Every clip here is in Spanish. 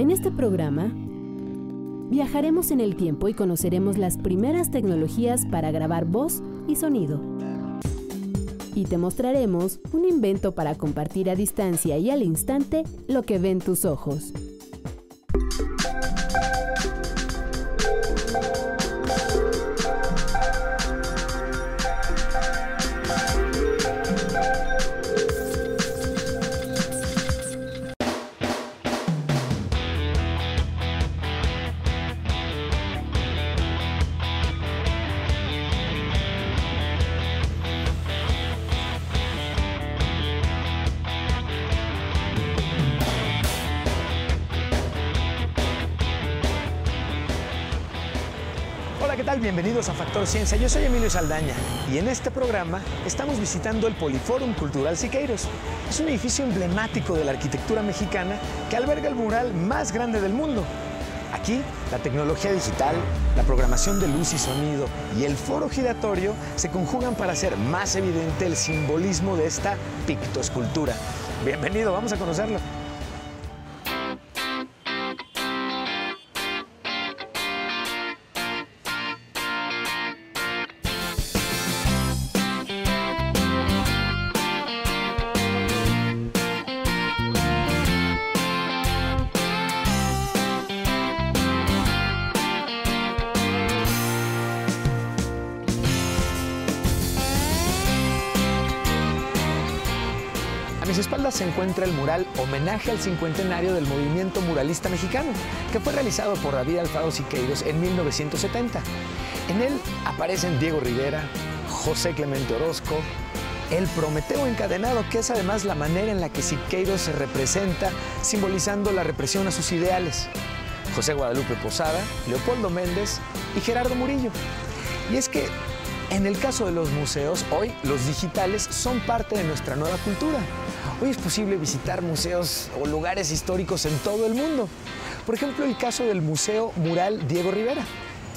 En este programa viajaremos en el tiempo y conoceremos las primeras tecnologías para grabar voz y sonido. Y te mostraremos un invento para compartir a distancia y al instante lo que ven tus ojos. Bienvenidos a Factor Ciencia. Yo soy Emilio Saldaña y en este programa estamos visitando el Poliforum Cultural Siqueiros. Es un edificio emblemático de la arquitectura mexicana que alberga el mural más grande del mundo. Aquí, la tecnología digital, la programación de luz y sonido y el foro giratorio se conjugan para hacer más evidente el simbolismo de esta pictoescultura. Bienvenido, vamos a conocerlo. Se encuentra el mural Homenaje al cincuentenario del movimiento muralista mexicano, que fue realizado por David Alfaro Siqueiros en 1970. En él aparecen Diego Rivera, José Clemente Orozco, el Prometeo encadenado, que es además la manera en la que Siqueiros se representa, simbolizando la represión a sus ideales. José Guadalupe Posada, Leopoldo Méndez y Gerardo Murillo. Y es que en el caso de los museos, hoy los digitales son parte de nuestra nueva cultura. Hoy es posible visitar museos o lugares históricos en todo el mundo. Por ejemplo, el caso del Museo Mural Diego Rivera,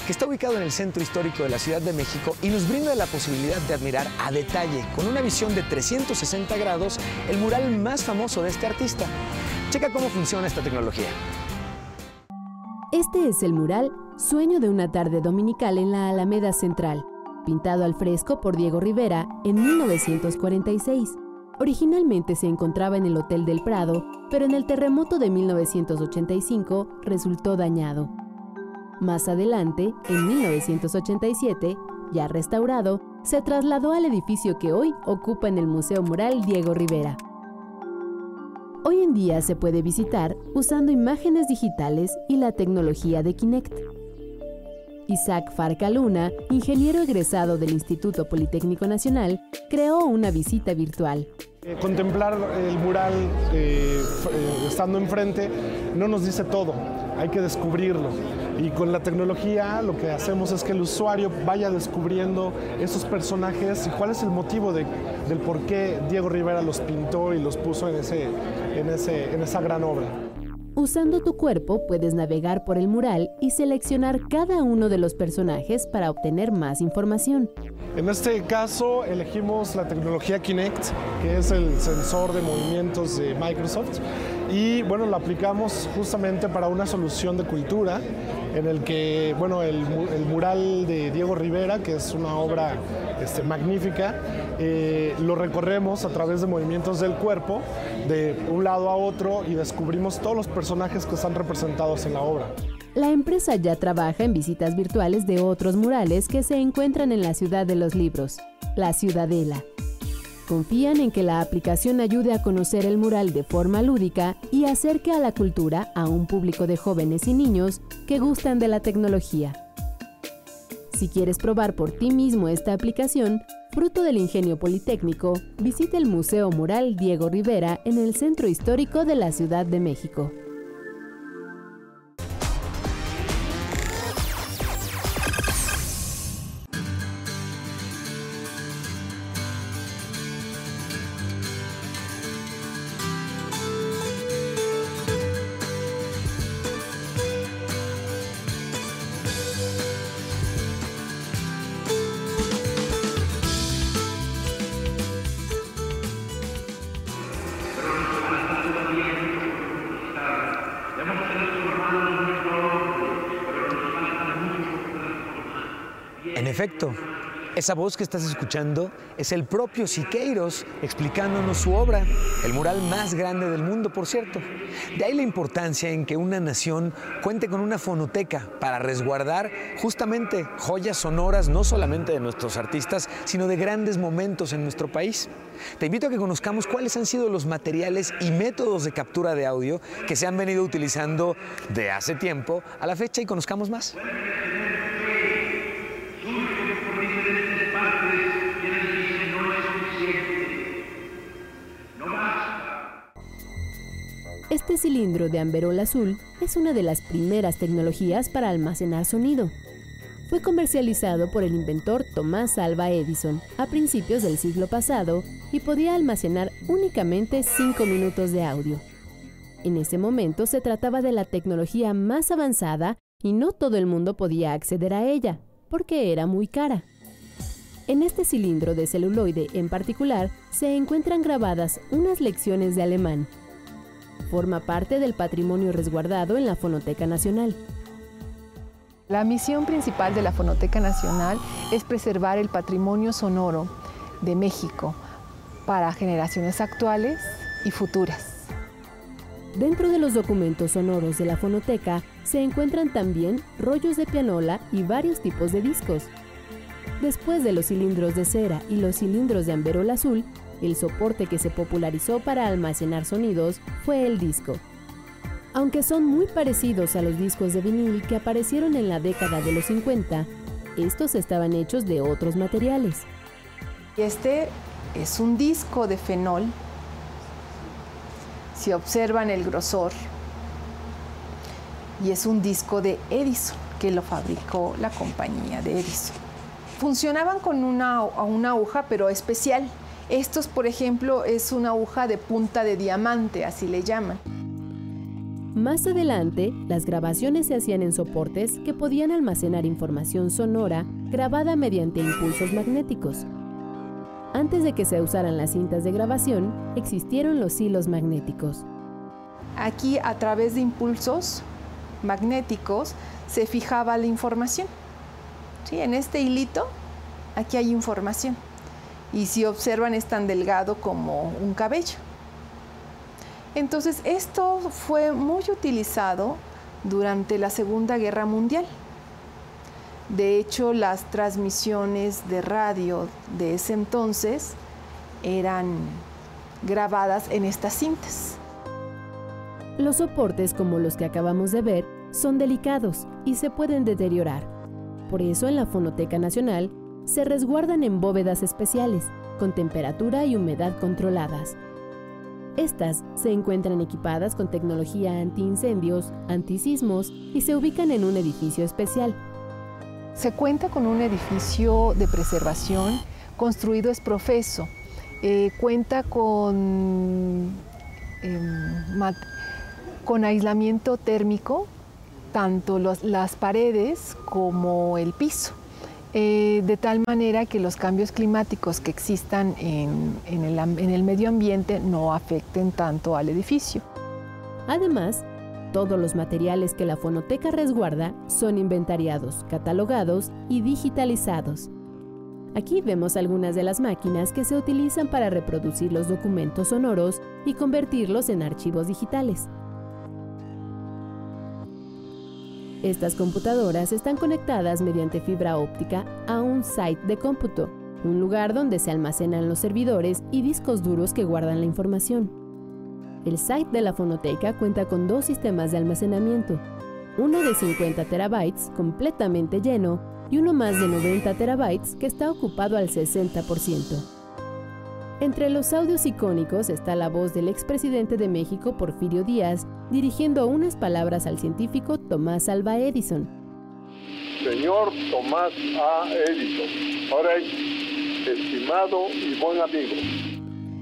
que está ubicado en el centro histórico de la Ciudad de México y nos brinda la posibilidad de admirar a detalle, con una visión de 360 grados, el mural más famoso de este artista. Checa cómo funciona esta tecnología. Este es el mural Sueño de una tarde dominical en la Alameda Central pintado al fresco por Diego Rivera en 1946. Originalmente se encontraba en el Hotel del Prado, pero en el terremoto de 1985 resultó dañado. Más adelante, en 1987, ya restaurado, se trasladó al edificio que hoy ocupa en el Museo Mural Diego Rivera. Hoy en día se puede visitar usando imágenes digitales y la tecnología de Kinect. Isaac Farca Luna, ingeniero egresado del Instituto Politécnico Nacional, creó una visita virtual. Eh, contemplar el mural eh, eh, estando enfrente no nos dice todo, hay que descubrirlo. Y con la tecnología lo que hacemos es que el usuario vaya descubriendo esos personajes y cuál es el motivo del por qué Diego Rivera los pintó y los puso en, ese, en, esa gran obra. Usando tu cuerpo puedes navegar por el mural y seleccionar cada uno de los personajes para obtener más información. En este caso elegimos la tecnología Kinect, que es el sensor de movimientos de Microsoft, y bueno, lo aplicamos justamente para una solución de cultura en el que, bueno, el, mural de Diego Rivera, que es una obra este, magnífica, eh, lo recorremos a través de movimientos del cuerpo, de un lado a otro, y descubrimos todos los personajes que están representados en la obra. La empresa ya trabaja en visitas virtuales de otros murales que se encuentran en la ciudad de los libros, la Ciudadela. Confían en que la aplicación ayude a conocer el mural de forma lúdica y acerque a la cultura a un público de jóvenes y niños que gustan de la tecnología. Si quieres probar por ti mismo esta aplicación, fruto del ingenio politécnico, visita el Museo Mural Diego Rivera en el Centro Histórico de la Ciudad de México. Efecto, esa voz que estás escuchando es el propio Siqueiros explicándonos su obra, el mural más grande del mundo, por cierto. De ahí la importancia en que una nación cuente con una fonoteca para resguardar justamente joyas sonoras, no solamente de nuestros artistas, sino de grandes momentos en nuestro país. Te invito a que conozcamos cuáles han sido los materiales y métodos de captura de audio que se han venido utilizando de hace tiempo a la fecha y conozcamos más. Este cilindro de amberol azul es una de las primeras tecnologías para almacenar sonido. Fue comercializado por el inventor Tomás Alva Edison a principios del siglo pasado y podía almacenar únicamente 5 minutos de audio. En ese momento se trataba de la tecnología más avanzada y no todo el mundo podía acceder a ella, porque era muy cara. En este cilindro de celuloide en particular se encuentran grabadas unas lecciones de alemán, Forma parte del patrimonio resguardado en la Fonoteca Nacional. La misión principal de la Fonoteca Nacional es preservar el patrimonio sonoro de México para generaciones actuales y futuras. Dentro de los documentos sonoros de la fonoteca se encuentran también rollos de pianola y varios tipos de discos. Después de los cilindros de cera y los cilindros de amberol azul, el soporte que se popularizó para almacenar sonidos fue el disco. Aunque son muy parecidos a los discos de vinil que aparecieron en la década de los 50, estos estaban hechos de otros materiales. Este es un disco de fenol. Si observan el grosor, y es un disco de Edison, que lo fabricó la compañía de Edison. Funcionaban con una, una pero especial. Estos, por ejemplo, es una aguja de punta de diamante, así le llaman. Más adelante, las grabaciones se hacían en soportes que podían almacenar información sonora grabada mediante impulsos magnéticos. Antes de que se usaran las cintas de grabación, existieron los hilos magnéticos. Aquí, a través de impulsos magnéticos, se fijaba la información. ¿Sí? En este hilito, aquí hay información y si observan es tan delgado como un cabello. Entonces esto fue muy utilizado durante la Segunda Guerra Mundial. De hecho, las transmisiones de radio de ese entonces eran grabadas en estas cintas. Los soportes como los que acabamos de ver son delicados y se pueden deteriorar. Por eso en la Fonoteca Nacional se resguardan en bóvedas especiales, con temperatura y humedad controladas. Estas se encuentran equipadas con tecnología antiincendios, antisismos y se ubican en un edificio especial. Se cuenta con un edificio de preservación construido es profeso. Eh, cuenta con, em, con aislamiento térmico, tanto las paredes como el piso. Eh, de tal manera que los cambios climáticos que existan en, el, en el medio ambiente no afecten tanto al edificio. Además, todos los materiales que la fonoteca resguarda son inventariados, catalogados y digitalizados. Aquí vemos algunas de las máquinas que se utilizan para reproducir los documentos sonoros y convertirlos en archivos digitales. Estas computadoras están conectadas mediante fibra óptica a un site de cómputo, un lugar donde se almacenan los servidores y discos duros que guardan la información. El site de la fonoteca cuenta con dos sistemas de almacenamiento, uno de 50 terabytes completamente lleno y uno más de 90 terabytes que está ocupado al 60%. Entre los audios icónicos está la voz del expresidente de México, Porfirio Díaz, dirigiendo unas palabras al científico Tomás Alva Edison. Señor Tomás A. Edison, ahora estimado y buen amigo.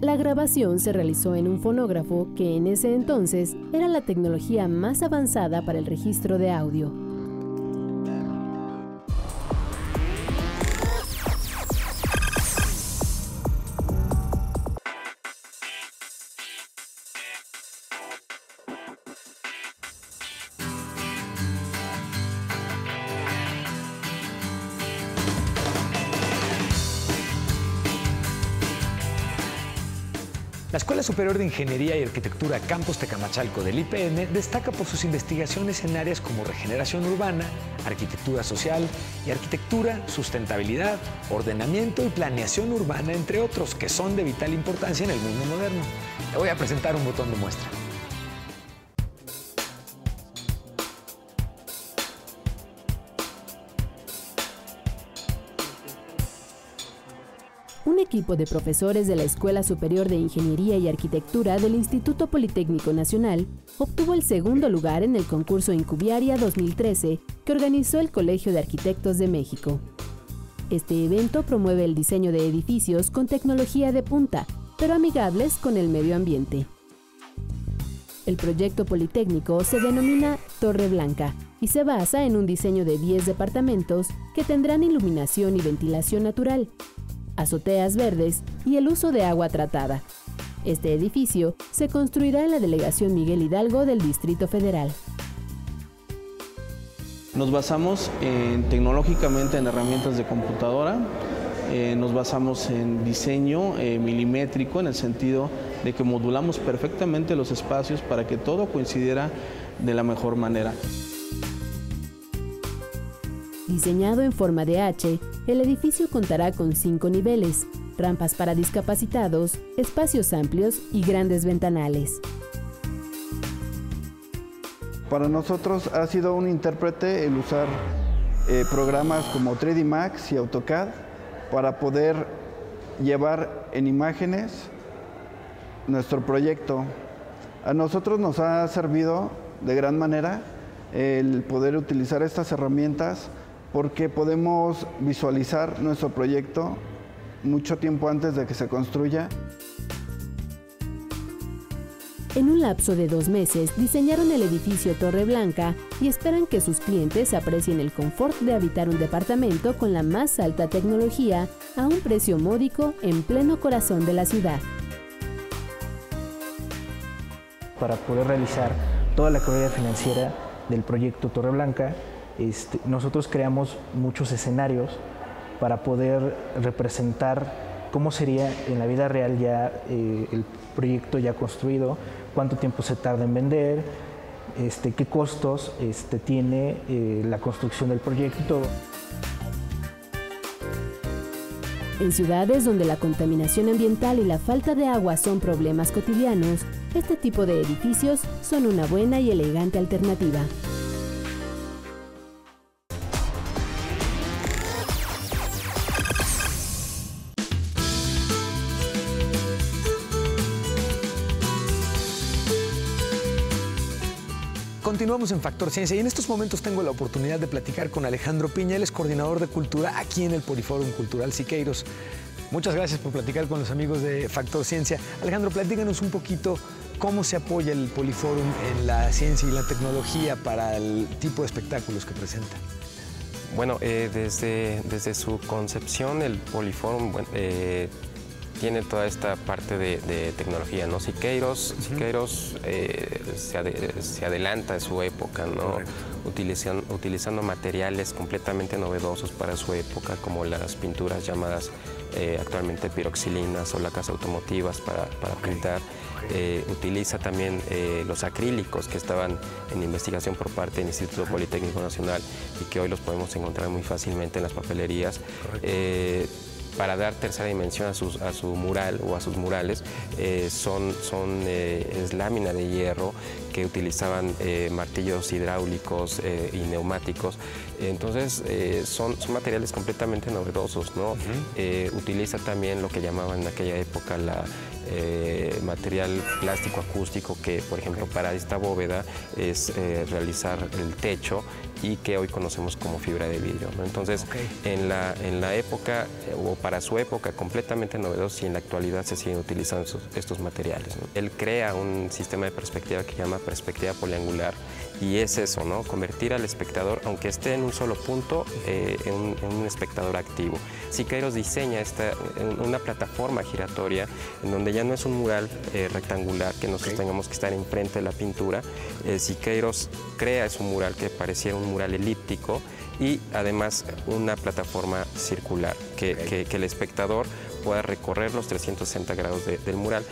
La grabación se realizó en un fonógrafo que en ese entonces era la tecnología más avanzada para el registro de audio. Superior de Ingeniería y Arquitectura Campus Tecamachalco del IPN destaca por sus investigaciones en áreas como regeneración urbana, arquitectura social y arquitectura, sustentabilidad, ordenamiento y planeación urbana, entre otros, que son de vital importancia en el mundo moderno. Le voy a presentar un botón de muestra. Equipo de profesores de la Escuela Superior de Ingeniería y Arquitectura del Instituto Politécnico Nacional obtuvo el segundo lugar en el concurso Incubiaria 2013 que organizó el Colegio de Arquitectos de México. Este evento promueve el diseño de edificios con tecnología de punta, pero amigables con el medio ambiente. El proyecto politécnico se denomina Torre Blanca y se basa en un diseño de 10 departamentos que tendrán iluminación y ventilación natural, azoteas verdes y el uso de agua tratada. Este edificio se construirá en la delegación Miguel Hidalgo del Distrito Federal. Nos basamos en, tecnológicamente en herramientas de computadora, eh, nos basamos en diseño eh, milimétrico en el sentido de que modulamos perfectamente los espacios para que todo coincidiera de la mejor manera. Diseñado en forma de H, el edificio contará con cinco niveles, rampas para discapacitados, espacios amplios y grandes ventanales. Para nosotros ha sido un intérprete el usar eh, programas como 3D Max y AutoCAD para poder llevar en imágenes nuestro proyecto. A nosotros nos ha servido de gran manera el poder utilizar estas herramientas porque podemos visualizar nuestro proyecto mucho tiempo antes de que se construya. En un lapso de dos meses diseñaron el edificio Torre Blanca y esperan que sus clientes aprecien el confort de habitar un departamento con la más alta tecnología a un precio módico en pleno corazón de la ciudad. Para poder realizar toda la carrera financiera del proyecto Torre Blanca, este, nosotros creamos muchos escenarios para poder representar cómo sería en la vida real ya eh, el proyecto ya construido, cuánto tiempo se tarda en vender, este, qué costos este, tiene eh, la construcción del proyecto. En ciudades donde la contaminación ambiental y la falta de agua son problemas cotidianos, este tipo de edificios son una buena y elegante alternativa. Continuamos en Factor Ciencia y en estos momentos tengo la oportunidad de platicar con Alejandro Piña, él es coordinador de cultura aquí en el Poliforum Cultural Siqueiros. Muchas gracias por platicar con los amigos de Factor Ciencia. Alejandro, platícanos un poquito cómo se apoya el Poliforum en la ciencia y la tecnología para el tipo de espectáculos que presenta. Bueno, eh, desde, desde su concepción el Poliforum eh, tiene toda esta parte de, tecnología, ¿no? Siqueiros, Siqueiros eh, se, adelanta de su época, ¿no? Utilizando, materiales completamente novedosos para su época, como las pinturas llamadas eh, actualmente piroxilinas o lacas automotivas para, pintar. Eh, utiliza también los acrílicos que estaban en investigación por parte del Instituto Politécnico Nacional y que hoy los podemos encontrar muy fácilmente en las papelerías para dar tercera dimensión a, su mural o a sus murales eh, son, son eh, es lámina de hierro que utilizaban eh, martillos hidráulicos y neumáticos. Entonces son, son, materiales completamente novedosos. ¿no? utiliza también lo que llamaban en aquella época la material plástico acústico que, por ejemplo, para esta bóveda es realizar el techo y que hoy conocemos como fibra de vidrio. Entonces, en, la, en la época, o para su época, completamente novedoso y en la actualidad se siguen utilizando estos, materiales. Él crea un sistema de perspectiva que llama perspectiva poliangular y es eso, ¿no? Convertir al espectador, aunque esté en un solo punto, eh, en, un, espectador activo. Siqueiros diseña esta, una plataforma giratoria en donde ya no es un mural eh, rectangular que nosotros tengamos que estar enfrente de la pintura. Eh, Siqueiros crea ese mural que pareciera un mural elíptico y además una plataforma circular que, que el espectador pueda recorrer los 360 grados del mural.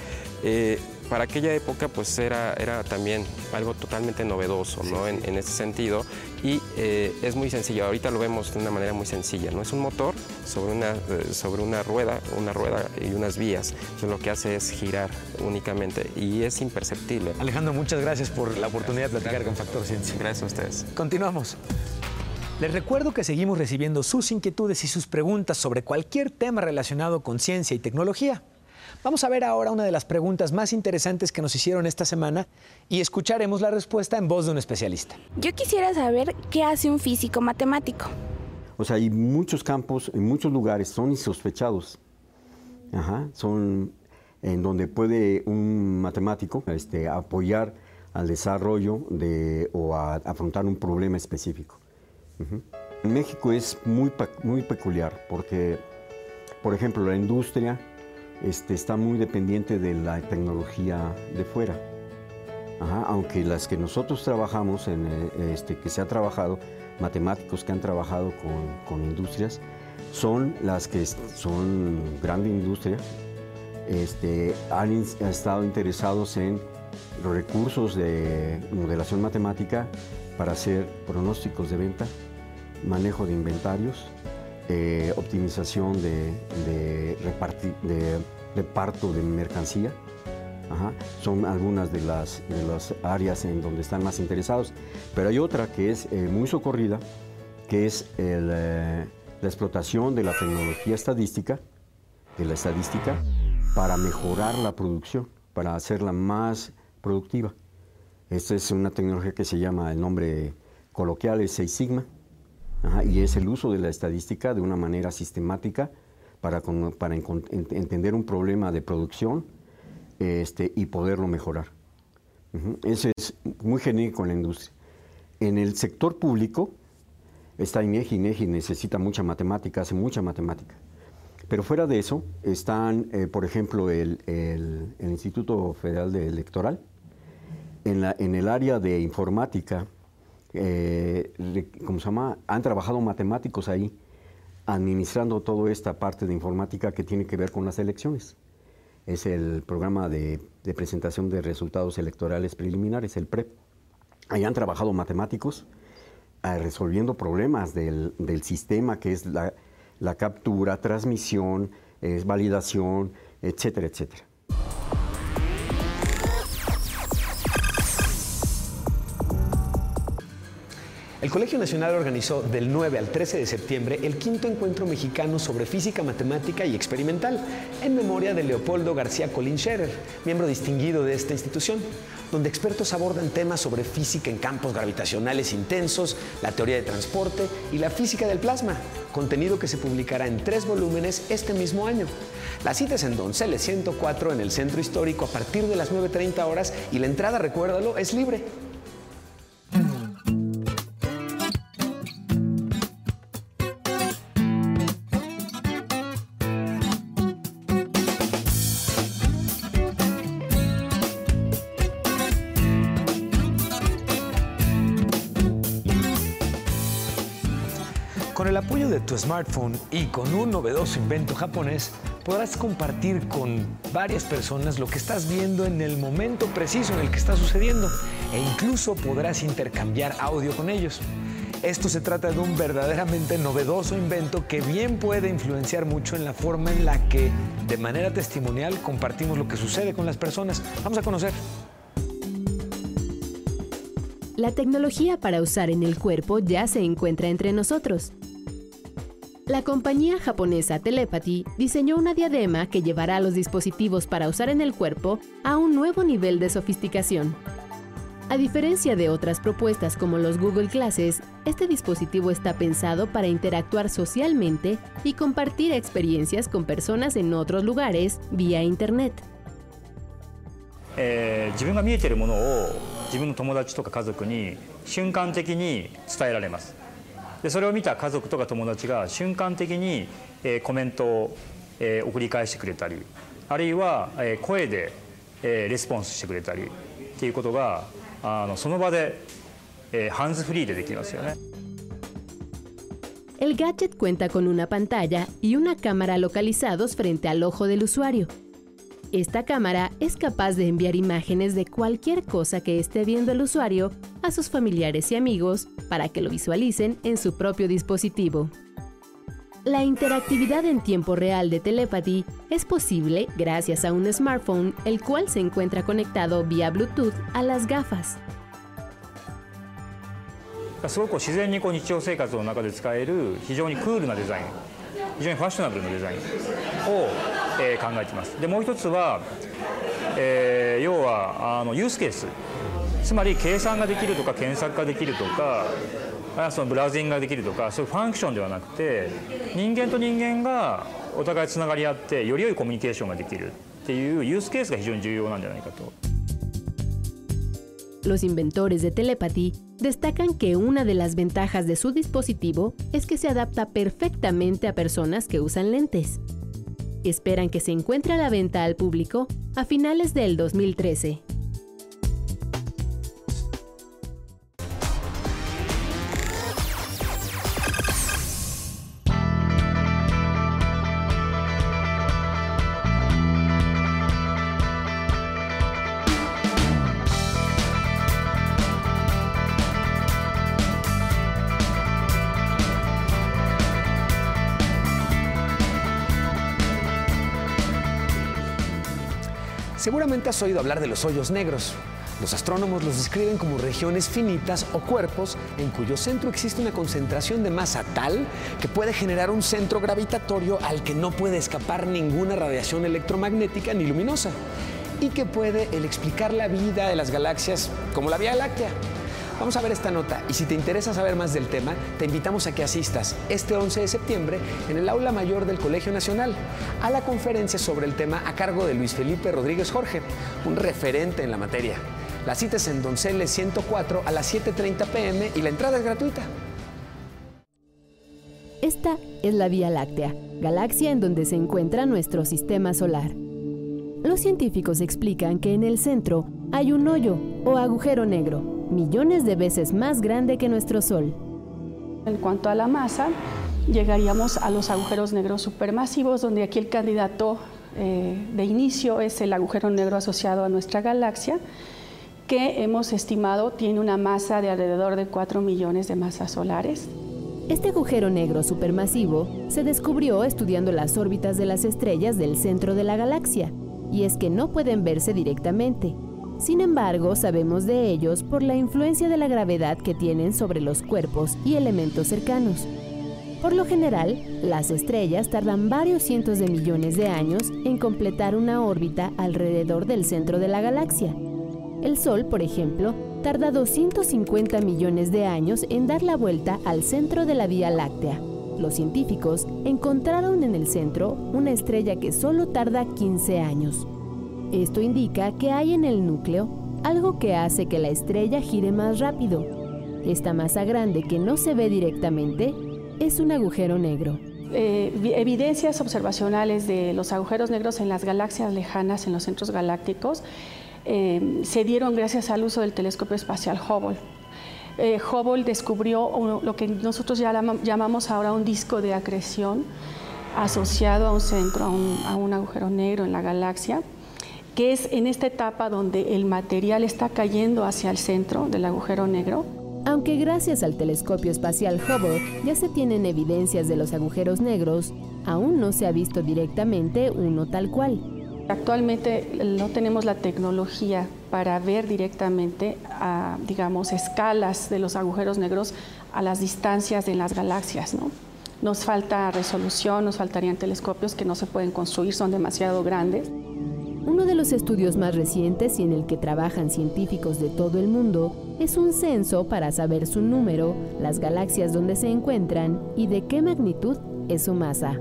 Eh, para aquella época pues era, era también algo totalmente novedoso ¿no? En, ese sentido y eh, es muy sencillo, ahorita lo vemos de una manera muy sencilla, ¿no? es un motor sobre una, eh, sobre una rueda, una rueda y unas vías, entonces lo que hace es girar únicamente y es imperceptible. Alejandro, muchas gracias por la oportunidad de platicar con Factor Ciencia. Gracias a ustedes. Continuamos. Les recuerdo que seguimos recibiendo sus inquietudes y sus preguntas sobre cualquier tema relacionado con ciencia y tecnología. Vamos a ver ahora una de las preguntas más interesantes que nos hicieron esta semana y escucharemos la respuesta en voz de un especialista. Yo quisiera saber qué hace un físico matemático. O sea, hay muchos campos, en muchos lugares son insospechados. Ajá, son en donde puede un matemático este, apoyar al desarrollo de, o a, afrontar un problema específico. En México es muy, muy peculiar porque, por ejemplo, la industria este, está muy dependiente de la tecnología de fuera. aunque las que nosotros trabajamos, en, eh, este, que se ha trabajado, matemáticos que han trabajado con, industrias, son las que son grande industria, este, han estado interesados en los recursos de modelación matemática para hacer pronósticos de venta, manejo de inventarios, eh, optimización de, de, de, reparto de mercancía. Son algunas de las, de las áreas en donde están más interesados. Pero hay otra que es eh, muy socorrida, que es eh, la explotación de la tecnología estadística, de la estadística, para mejorar la producción, para hacerla más productiva. Esta es una tecnología que se llama, el nombre coloquial es Seis Sigma y es el uso de la estadística de una manera sistemática para, para entender un problema de producción este, y poderlo mejorar. Eso es muy genérico en la industria. En el sector público está INEGI, INEGI necesita mucha matemática, hace mucha matemática. Pero fuera de eso están, eh, por ejemplo, el, el, Instituto Federal de Electoral. En, la, en el área de informática, eh, ¿cómo se llama? Han trabajado matemáticos ahí, administrando toda esta parte de informática que tiene que ver con las elecciones. Es el programa de, presentación de resultados electorales preliminares, el PREP. Ahí han trabajado matemáticos eh, resolviendo problemas del, sistema, que es la captura, transmisión, validación, etcétera, etcétera. El Colegio Nacional organizó del 9 al 13 de septiembre el quinto encuentro mexicano sobre física matemática y experimental, en memoria de Leopoldo García Colín Scherer, miembro distinguido de esta institución, donde expertos abordan temas sobre física en campos gravitacionales intensos, la teoría de transporte y la física del plasma, contenido que se publicará en tres volúmenes este mismo año. La cita es en Donceles 104 en el Centro Histórico a partir de las 9.30 horas y la entrada, recuérdalo, es libre. De tu smartphone y con un novedoso invento japonés, podrás compartir con varias personas lo que estás viendo en el momento preciso en el que está sucediendo e incluso podrás intercambiar audio con ellos. Esto se trata de un verdaderamente novedoso invento que bien puede influenciar mucho en la forma en la que de manera testimonial compartimos lo que sucede con las personas. Vamos a conocer. La tecnología para usar en el cuerpo ya se encuentra entre nosotros. La compañía japonesa Telepathy diseñó una diadema que llevará a los dispositivos para usar en el cuerpo a un nuevo nivel de sofisticación. A diferencia de otras propuestas como los Google Classes, este dispositivo está pensado para interactuar socialmente y compartir experiencias con personas en otros lugares vía Internet. えー、自分が見えているものを自分の友達とか家族に瞬間的に伝えられます。 でそれを見た家族とか友達が瞬間的に、えー、コメントを、えー、送り返してくれたりあるいは、えー、声で、えー、レスポンスしてくれたりっていうことがあのその場で、えー、ハンズフリーでできますよね。El gadget cuenta con una pantalla y una cámara localizados frente al ojo del usuario. Esta cámara es capaz de enviar imágenes de cualquier cosa que esté viendo el usuario a sus familiares y amigos para que lo visualicen en su propio dispositivo. La interactividad en tiempo real de Telepathy es posible gracias a un smartphone el cual se encuentra conectado vía Bluetooth a las gafas. すごくこう自然にこう日常生活の中で使える非常にクールなデザイン非常にファッショナブルなデザインを、 えー、考えていますでもう一つは、えー、要はあのユースケースつまり計算ができるとか検索ができるとかそのブラウジングができるとかそういうファンクションではなくて人間と人間がお互いつながり合ってより良いコミュニケーションができるっていうユースケースが非常に重要なんじゃないかと。Los inventores de Telepathy destacan que una de las ventajas de su dispositivo es que se adapta perfectamente a personas que usan lentes. Esperan que se encuentre a la venta al público a finales del 2013. Seguramente has oído hablar de los hoyos negros. Los astrónomos los describen como regiones finitas o cuerpos en cuyo centro existe una concentración de masa tal que puede generar un centro gravitatorio al que no puede escapar ninguna radiación electromagnética ni luminosa y que puede explicar la vida de las galaxias como la Vía Láctea. Vamos a ver esta nota y si te interesa saber más del tema, te invitamos a que asistas este 11 de septiembre en el aula mayor del Colegio Nacional a la conferencia sobre el tema a cargo de Luis Felipe Rodríguez Jorge, un referente en la materia. La cita es en Donceles 104 a las 7.30 pm y la entrada es gratuita. Esta es la Vía Láctea, galaxia en donde se encuentra nuestro sistema solar. Los científicos explican que en el centro hay un hoyo o agujero negro millones de veces más grande que nuestro Sol. En cuanto a la masa, llegaríamos a los agujeros negros supermasivos, donde aquí el candidato eh, de inicio es el agujero negro asociado a nuestra galaxia, que hemos estimado tiene una masa de alrededor de 4 millones de masas solares. Este agujero negro supermasivo se descubrió estudiando las órbitas de las estrellas del centro de la galaxia, y es que no pueden verse directamente, sin embargo, sabemos de ellos por la influencia de la gravedad que tienen sobre los cuerpos y elementos cercanos. Por lo general, las estrellas tardan varios cientos de millones de años en completar una órbita alrededor del centro de la galaxia. El Sol, por ejemplo, tarda 250 millones de años en dar la vuelta al centro de la Vía Láctea. Los científicos encontraron en el centro una estrella que solo tarda 15 años. Esto indica que hay en el núcleo algo que hace que la estrella gire más rápido. Esta masa grande que no se ve directamente es un agujero negro. Eh, evidencias observacionales de los agujeros negros en las galaxias lejanas, en los centros galácticos, eh, se dieron gracias al uso del telescopio espacial Hubble. Eh, Hubble descubrió lo que nosotros ya llamamos ahora un disco de acreción asociado a un centro, a un agujero negro en la galaxia que es en esta etapa donde el material está cayendo hacia el centro del agujero negro. Aunque gracias al telescopio espacial Hubble ya se tienen evidencias de los agujeros negros, aún no se ha visto directamente uno tal cual. Actualmente no tenemos la tecnología para ver directamente, a, digamos, escalas de los agujeros negros a las distancias de las galaxias. ¿no? Nos falta resolución, nos faltarían telescopios que no se pueden construir, son demasiado grandes. Uno de los estudios más recientes y en el que trabajan científicos de todo el mundo es un censo para saber su número, las galaxias donde se encuentran y de qué magnitud es su masa.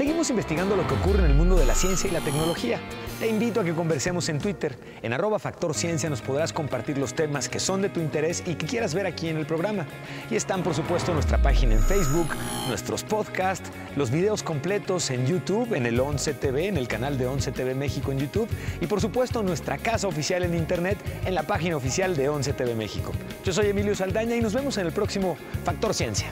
Seguimos investigando lo que ocurre en el mundo de la ciencia y la tecnología. Te invito a que conversemos en Twitter. En arroba Factor Ciencia nos podrás compartir los temas que son de tu interés y que quieras ver aquí en el programa. Y están, por supuesto, nuestra página en Facebook, nuestros podcasts, los videos completos en YouTube, en el 11 TV, en el canal de 11 TV México en YouTube y, por supuesto, nuestra casa oficial en Internet en la página oficial de 11 TV México. Yo soy Emilio Saldaña y nos vemos en el próximo Factor Ciencia.